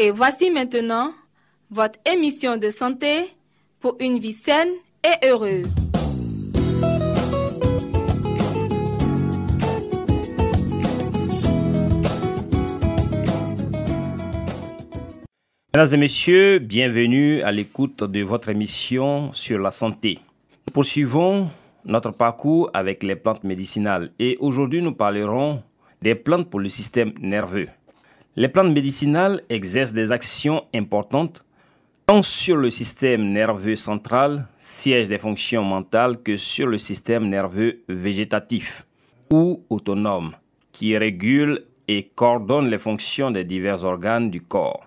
Et voici maintenant votre émission de santé pour une vie saine et heureuse. Mesdames et messieurs, bienvenue à l'écoute de votre émission sur la santé. Nous poursuivons notre parcours avec les plantes médicinales et aujourd'hui nous parlerons des plantes pour le système nerveux. Les plantes médicinales exercent des actions importantes tant sur le système nerveux central, siège des fonctions mentales, que sur le système nerveux végétatif ou autonome, qui régule et coordonne les fonctions des divers organes du corps.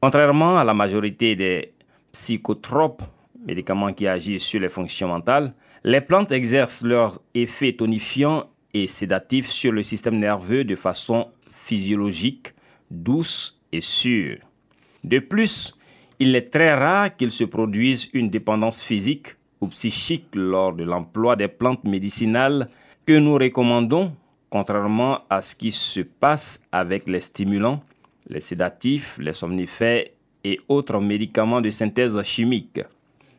Contrairement à la majorité des psychotropes, médicaments qui agissent sur les fonctions mentales, les plantes exercent leur effet tonifiant et sédatif sur le système nerveux de façon physiologique, douce et sûre. De plus, il est très rare qu'il se produise une dépendance physique ou psychique lors de l'emploi des plantes médicinales que nous recommandons, contrairement à ce qui se passe avec les stimulants, les sédatifs, les somnifères et autres médicaments de synthèse chimique.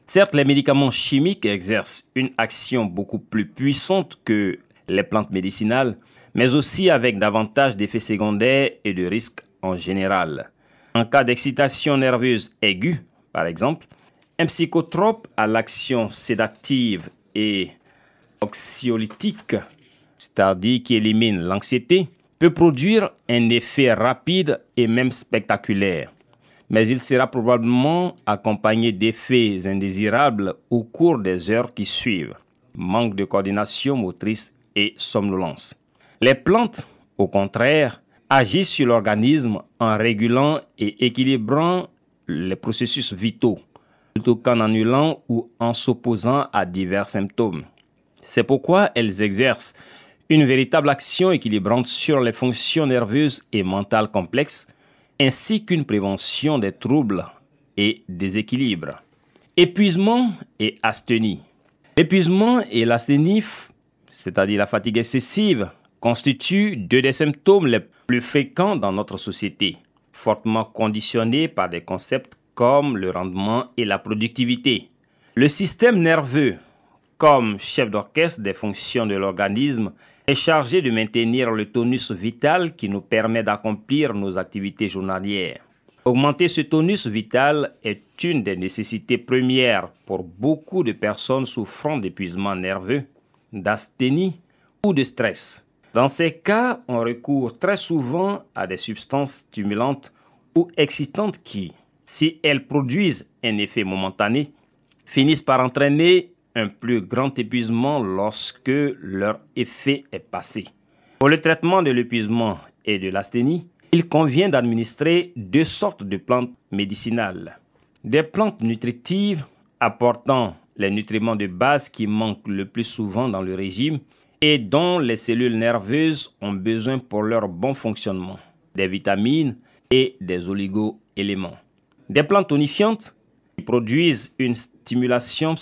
Certes, les médicaments chimiques exercent une action beaucoup plus puissante que les plantes médicinales, mais aussi avec davantage d'effets secondaires et de risques en général. En cas d'excitation nerveuse aiguë, par exemple, un psychotrope à l'action sédative et oxyolytique, c'est-à-dire qui élimine l'anxiété, peut produire un effet rapide et même spectaculaire. Mais il sera probablement accompagné d'effets indésirables au cours des heures qui suivent, manque de coordination motrice et somnolence. Les plantes, au contraire, agissent sur l'organisme en régulant et équilibrant les processus vitaux, plutôt qu'en annulant ou en s'opposant à divers symptômes. C'est pourquoi elles exercent une véritable action équilibrante sur les fonctions nerveuses et mentales complexes, ainsi qu'une prévention des troubles et déséquilibres. Épuisement et asthénie. L'épuisement et l'asthénie, c'est-à-dire la fatigue excessive, constituent deux des symptômes les plus fréquents dans notre société, fortement conditionnés par des concepts comme le rendement et la productivité. Le système nerveux, comme chef d'orchestre des fonctions de l'organisme, est chargé de maintenir le tonus vital qui nous permet d'accomplir nos activités journalières. Augmenter ce tonus vital est une des nécessités premières pour beaucoup de personnes souffrant d'épuisement nerveux, d'asthénie ou de stress. Dans ces cas, on recourt très souvent à des substances stimulantes ou excitantes qui, si elles produisent un effet momentané, finissent par entraîner un plus grand épuisement lorsque leur effet est passé. Pour le traitement de l'épuisement et de l'asthénie, il convient d'administrer deux sortes de plantes médicinales. Des plantes nutritives apportant les nutriments de base qui manquent le plus souvent dans le régime et dont les cellules nerveuses ont besoin pour leur bon fonctionnement, des vitamines et des oligo-éléments. Des plantes tonifiantes qui produisent une stimulation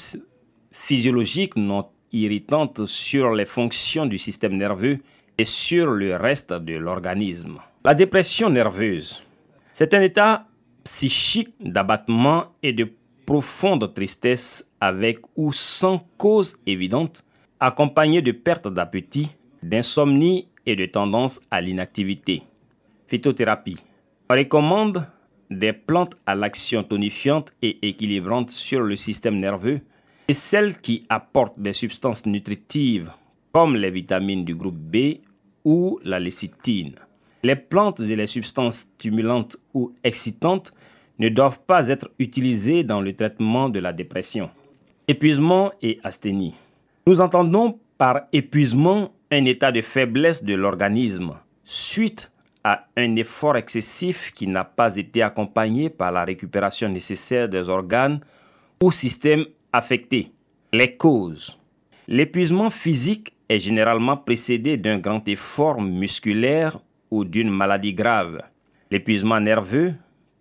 physiologique non irritante sur les fonctions du système nerveux et sur le reste de l'organisme. La dépression nerveuse, c'est un état psychique d'abattement et de profonde tristesse avec ou sans cause évidente, accompagné de perte d'appétit, d'insomnie et de tendance à l'inactivité. Phytothérapie. On recommande des plantes à l'action tonifiante et équilibrante sur le système nerveux, et celles qui apportent des substances nutritives comme les vitamines du groupe B ou la lécithine. Les plantes et les substances stimulantes ou excitantes ne doivent pas être utilisées dans le traitement de la dépression. Épuisement et asthénie. Nous entendons par épuisement un état de faiblesse de l'organisme suite à un effort excessif qui n'a pas été accompagné par la récupération nécessaire des organes ou systèmes affectés. Les causes. L'épuisement physique est généralement précédé d'un grand effort musculaire ou d'une maladie grave. L'épuisement nerveux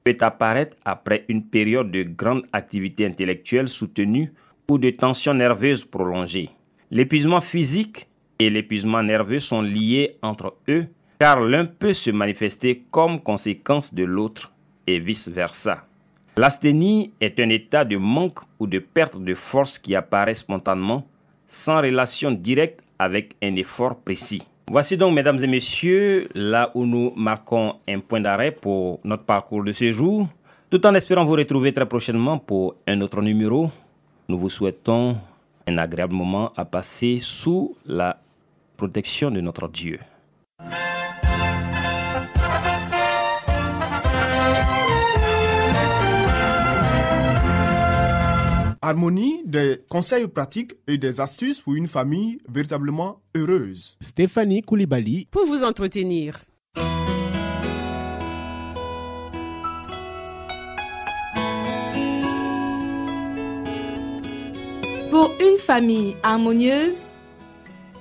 peut apparaître après une période de grande activité intellectuelle soutenue ou de tension nerveuse prolongée. L'épuisement physique et l'épuisement nerveux sont liés entre eux car l'un peut se manifester comme conséquence de l'autre et vice-versa. L'asthénie est un état de manque ou de perte de force qui apparaît spontanément sans relation directe avec un effort précis. Voici donc, mesdames et messieurs, là où nous marquons un point d'arrêt pour notre parcours de ce jour, tout en espérant vous retrouver très prochainement pour un autre numéro. Nous vous souhaitons un agréable moment à passer sous la protection de notre Dieu. Harmonie, des conseils pratiques et des astuces pour une famille véritablement heureuse. Stéphanie Koulibaly. Pour vous entretenir. Pour une famille harmonieuse,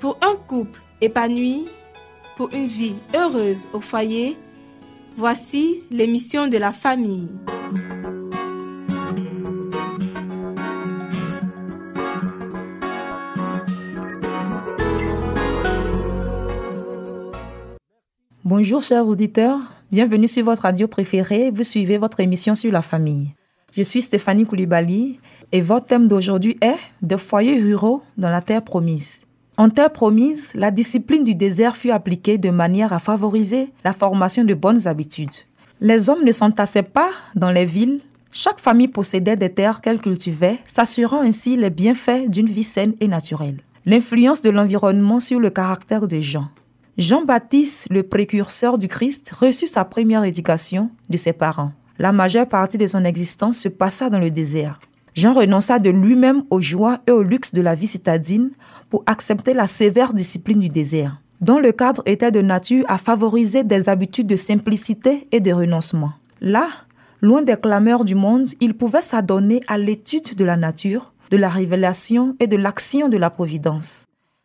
pour un couple épanoui, pour une vie heureuse au foyer, voici l'émission de la famille. Bonjour chers auditeurs, bienvenue sur votre radio préférée, vous suivez votre émission sur la famille. Je suis Stéphanie Koulibaly et votre thème d'aujourd'hui est De foyers ruraux dans la terre promise. En terre promise, la discipline du désert fut appliquée de manière à favoriser la formation de bonnes habitudes. Les hommes ne s'entassaient pas dans les villes, chaque famille possédait des terres qu'elle cultivait, s'assurant ainsi les bienfaits d'une vie saine et naturelle. L'influence de l'environnement sur le caractère des gens. Jean-Baptiste, le précurseur du Christ, reçut sa première éducation de ses parents. La majeure partie de son existence se passa dans le désert. Jean renonça de lui-même aux joies et au luxe de la vie citadine pour accepter la sévère discipline du désert, dont le cadre était de nature à favoriser des habitudes de simplicité et de renoncement. Là, loin des clameurs du monde, il pouvait s'adonner à l'étude de la nature, de la révélation et de l'action de la providence.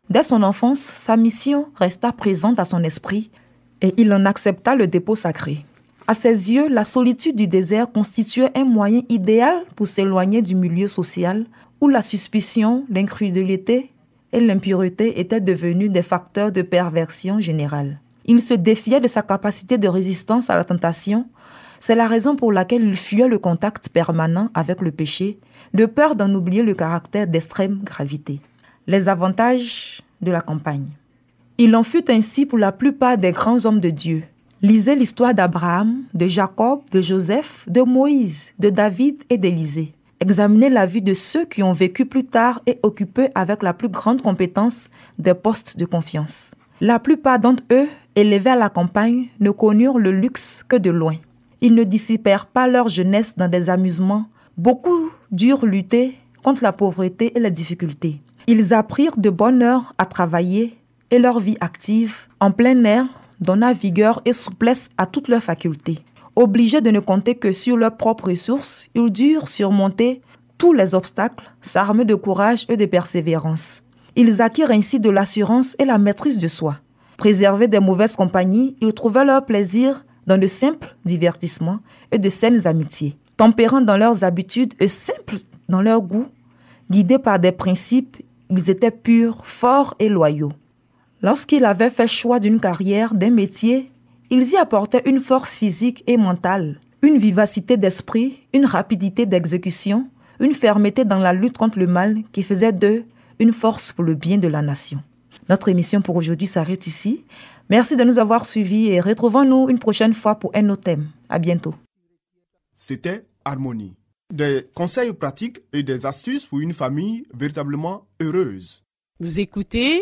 Dès son enfance, sa mission resta présente à son esprit et il en accepta le dépôt sacré. À ses yeux, la solitude du désert constituait un moyen idéal pour s'éloigner du milieu social où la suspicion, l'incrédulité et l'impureté étaient devenus des facteurs de perversion générale. Il se défiait de sa capacité de résistance à la tentation. C'est la raison pour laquelle il fuyait le contact permanent avec le péché, de peur d'en oublier le caractère d'extrême gravité les avantages de la campagne. Il en fut ainsi pour la plupart des grands hommes de Dieu. Lisez l'histoire d'Abraham, de Jacob, de Joseph, de Moïse, de David et d'Élisée. Examinez la vie de ceux qui ont vécu plus tard et occupé avec la plus grande compétence des postes de confiance. La plupart d'entre eux, élevés à la campagne, ne connurent le luxe que de loin. Ils ne dissipèrent pas leur jeunesse dans des amusements. Beaucoup durent lutter contre la pauvreté et les difficultés. Ils apprirent de bonne heure à travailler et leur vie active en plein air donna vigueur et souplesse à toutes leurs facultés. Obligés de ne compter que sur leurs propres ressources, ils durent surmonter tous les obstacles, s'armer de courage et de persévérance. Ils acquirent ainsi de l'assurance et la maîtrise de soi. Préservés des mauvaises compagnies, ils trouvaient leur plaisir dans de simples divertissements et de saines amitiés. Tempérants dans leurs habitudes et simples dans leur goût, guidés par des principes ils étaient purs, forts et loyaux. Lorsqu'ils avaient fait choix d'une carrière, d'un métier, ils y apportaient une force physique et mentale, une vivacité d'esprit, une rapidité d'exécution, une fermeté dans la lutte contre le mal qui faisait d'eux une force pour le bien de la nation. Notre émission pour aujourd'hui s'arrête ici. Merci de nous avoir suivis et retrouvons-nous une prochaine fois pour un autre thème. À bientôt. C'était Harmonie des conseils pratiques et des astuces pour une famille véritablement heureuse. Vous écoutez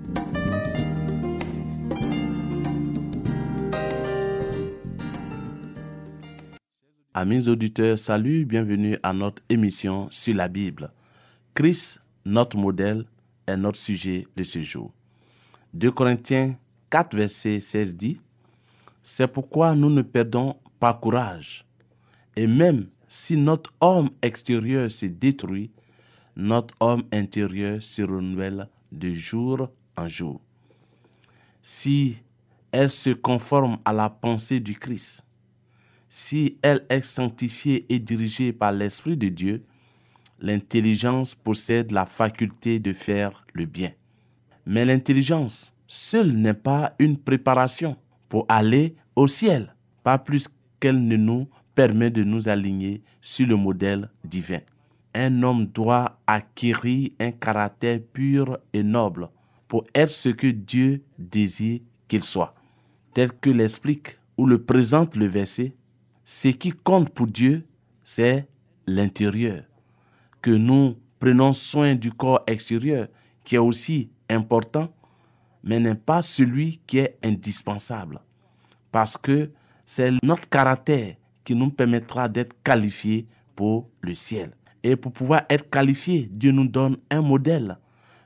Amis auditeurs, salut, bienvenue à notre émission sur la Bible. Christ, notre modèle, est notre sujet de ce jour. 2 Corinthiens 4, verset 16 dit, C'est pourquoi nous ne perdons pas courage. Et même si notre homme extérieur se détruit, notre homme intérieur se renouvelle de jour en jour. Si elle se conforme à la pensée du Christ, si elle est sanctifiée et dirigée par l'Esprit de Dieu, l'intelligence possède la faculté de faire le bien. Mais l'intelligence seule n'est pas une préparation pour aller au ciel, pas plus qu'elle ne nous permet de nous aligner sur le modèle divin. Un homme doit acquérir un caractère pur et noble pour être ce que Dieu désire qu'il soit. Tel que l'explique ou le présente le verset, ce qui compte pour Dieu, c'est l'intérieur. Que nous prenons soin du corps extérieur, qui est aussi important, mais n'est pas celui qui est indispensable. Parce que c'est notre caractère qui nous permettra d'être qualifiés pour le ciel. Et pour pouvoir être qualifiés, Dieu nous donne un modèle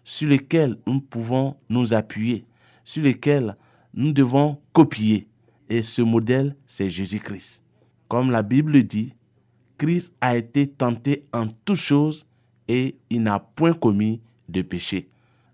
sur lequel nous pouvons nous appuyer, sur lequel nous devons copier. Et ce modèle, c'est Jésus-Christ. Comme la Bible dit, Christ a été tenté en toutes choses et il n'a point commis de péché.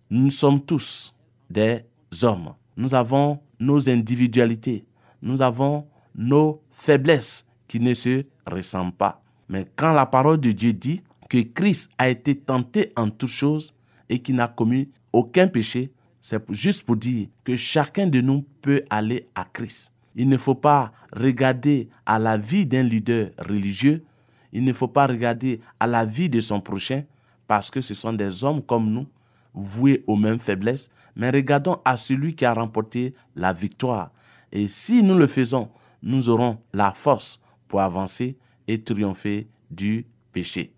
Nous sommes tous des hommes. Nous avons nos individualités. Nous avons nos faiblesses qui ne se ressemblent pas. Mais quand la parole de Dieu dit que Christ a été tenté en toutes choses et qu'il n'a commis aucun péché, c'est juste pour dire que chacun de nous peut aller à Christ. Il ne faut pas regarder à la vie d'un leader religieux, il ne faut pas regarder à la vie de son prochain, parce que ce sont des hommes comme nous, voués aux mêmes faiblesses, mais regardons à celui qui a remporté la victoire. Et si nous le faisons, nous aurons la force pour avancer et triompher du péché.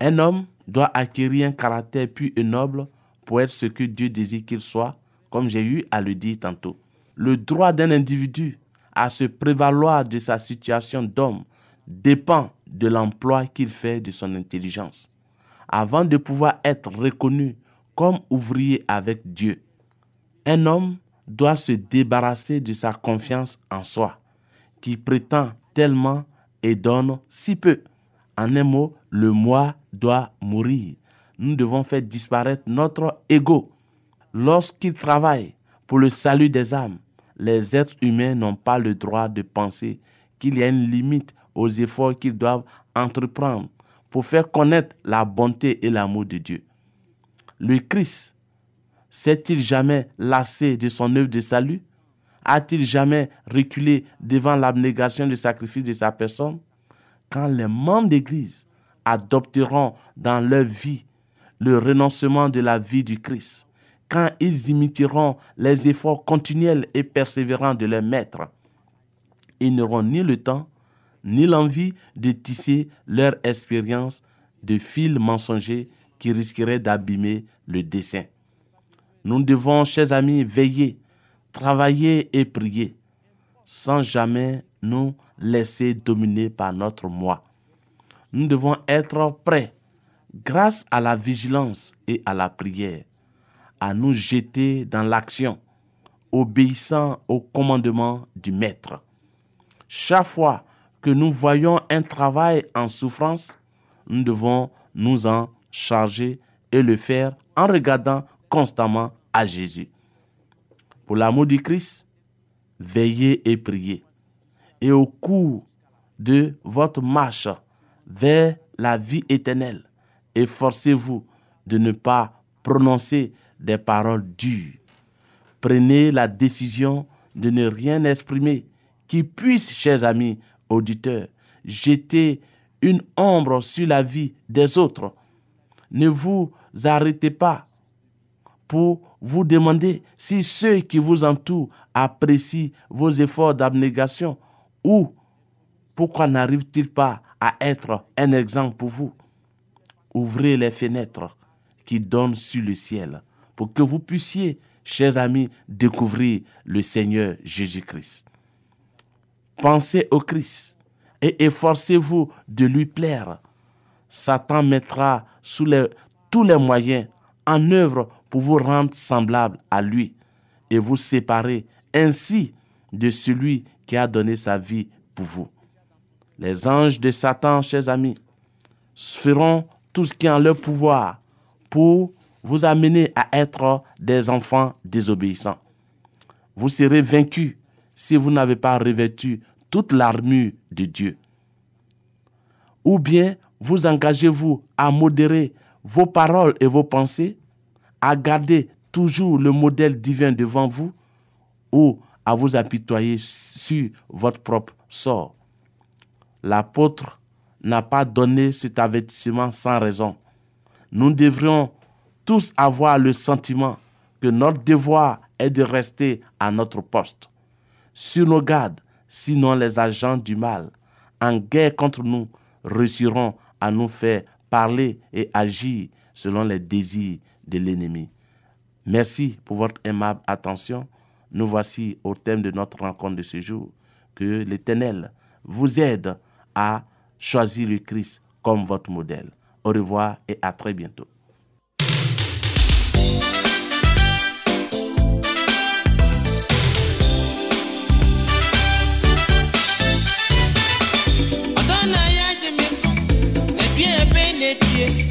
Un homme doit acquérir un caractère pur et noble pour être ce que Dieu désire qu'il soit, comme j'ai eu à le dire tantôt. Le droit d'un individu à se prévaloir de sa situation d'homme dépend de l'emploi qu'il fait de son intelligence. Avant de pouvoir être reconnu comme ouvrier avec Dieu, un homme doit se débarrasser de sa confiance en soi, qui prétend tellement et donne si peu. En un mot, le moi doit mourir. Nous devons faire disparaître notre ego. Lorsqu'il travaille pour le salut des âmes, les êtres humains n'ont pas le droit de penser qu'il y a une limite aux efforts qu'ils doivent entreprendre pour faire connaître la bonté et l'amour de Dieu. Le Christ s'est-il jamais lassé de son œuvre de salut? A-t-il jamais reculé devant l'abnégation du sacrifice de sa personne? Quand les membres d'Église adopteront dans leur vie le renoncement de la vie du Christ, quand ils imiteront les efforts continuels et persévérants de leur maître, ils n'auront ni le temps, ni l'envie de tisser leur expérience de fils mensongers qui risqueraient d'abîmer le dessin. Nous devons, chers amis, veiller, travailler et prier, sans jamais nous laisser dominer par notre moi. Nous devons être prêts, grâce à la vigilance et à la prière, à nous jeter dans l'action, obéissant au commandement du Maître. Chaque fois que nous voyons un travail en souffrance, nous devons nous en charger et le faire en regardant constamment à Jésus. Pour l'amour du Christ, veillez et priez. Et au cours de votre marche vers la vie éternelle, efforcez-vous de ne pas prononcer des paroles dures. Prenez la décision de ne rien exprimer qui puisse, chers amis auditeurs, jeter une ombre sur la vie des autres. Ne vous arrêtez pas pour vous demander si ceux qui vous entourent apprécient vos efforts d'abnégation ou pourquoi n'arrive-t-il pas à être un exemple pour vous? Ouvrez les fenêtres qui donnent sur le ciel pour que vous puissiez, chers amis, découvrir le Seigneur Jésus-Christ. Pensez au Christ et efforcez-vous de lui plaire. Satan mettra sous tous les moyens en œuvre pour vous rendre semblable à lui et vous séparer ainsi de celui qui a donné sa vie pour vous. Les anges de Satan, chers amis, feront tout ce qui est en leur pouvoir pour vous amener à être des enfants désobéissants. Vous serez vaincus si vous n'avez pas revêtu toute l'armure de Dieu. Ou bien vous engagez-vous à modérer vos paroles et vos pensées, à garder toujours le modèle divin devant vous, ou à vous apitoyer sur votre propre sort. L'apôtre n'a pas donné cet avertissement sans raison. Nous devrions tous avoir le sentiment que notre devoir est de rester à notre poste, sur nos gardes, sinon les agents du mal, en guerre contre nous, réussiront à nous faire parler et agir selon les désirs de l'ennemi. Merci pour votre aimable attention. Nous voici au thème de notre rencontre de ce jour. Que l'Éternel vous aide à choisir le Christ comme votre modèle. Au revoir et à très bientôt. yeah.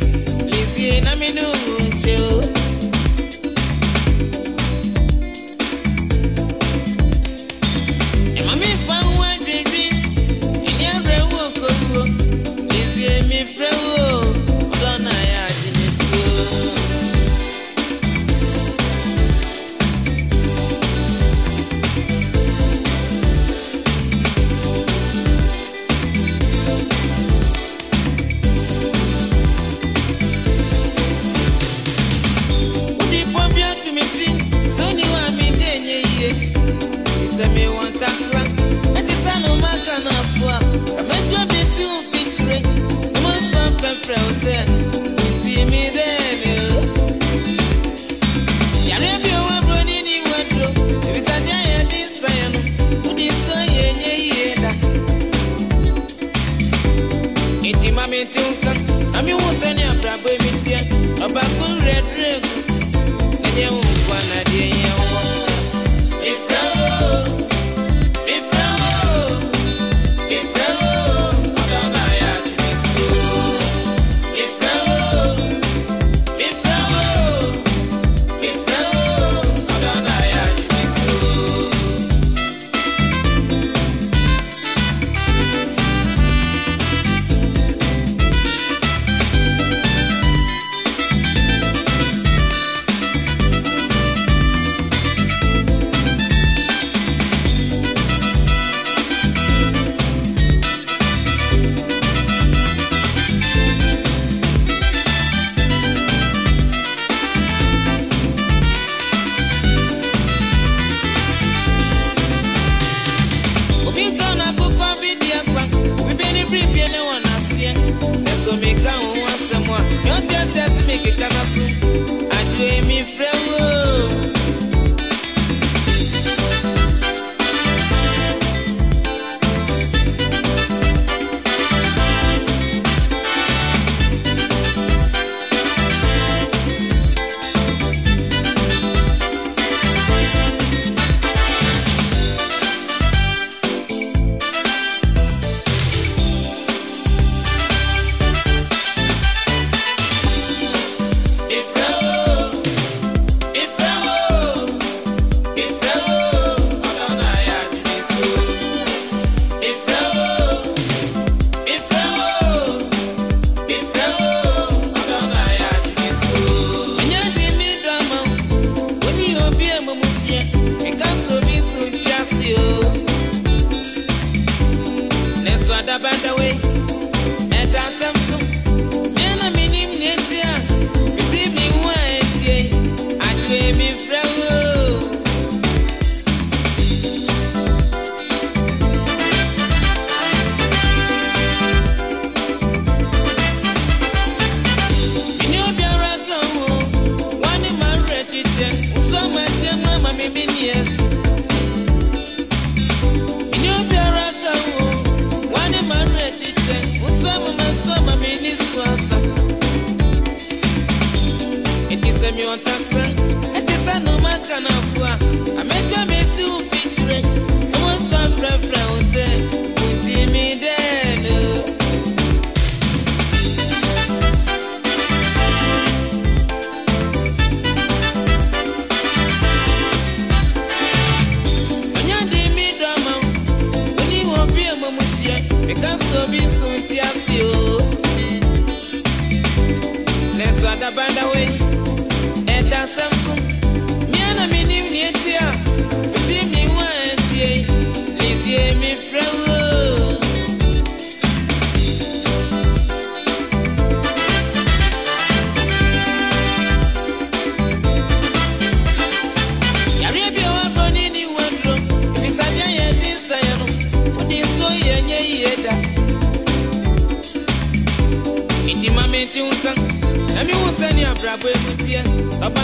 abụ ebute ọba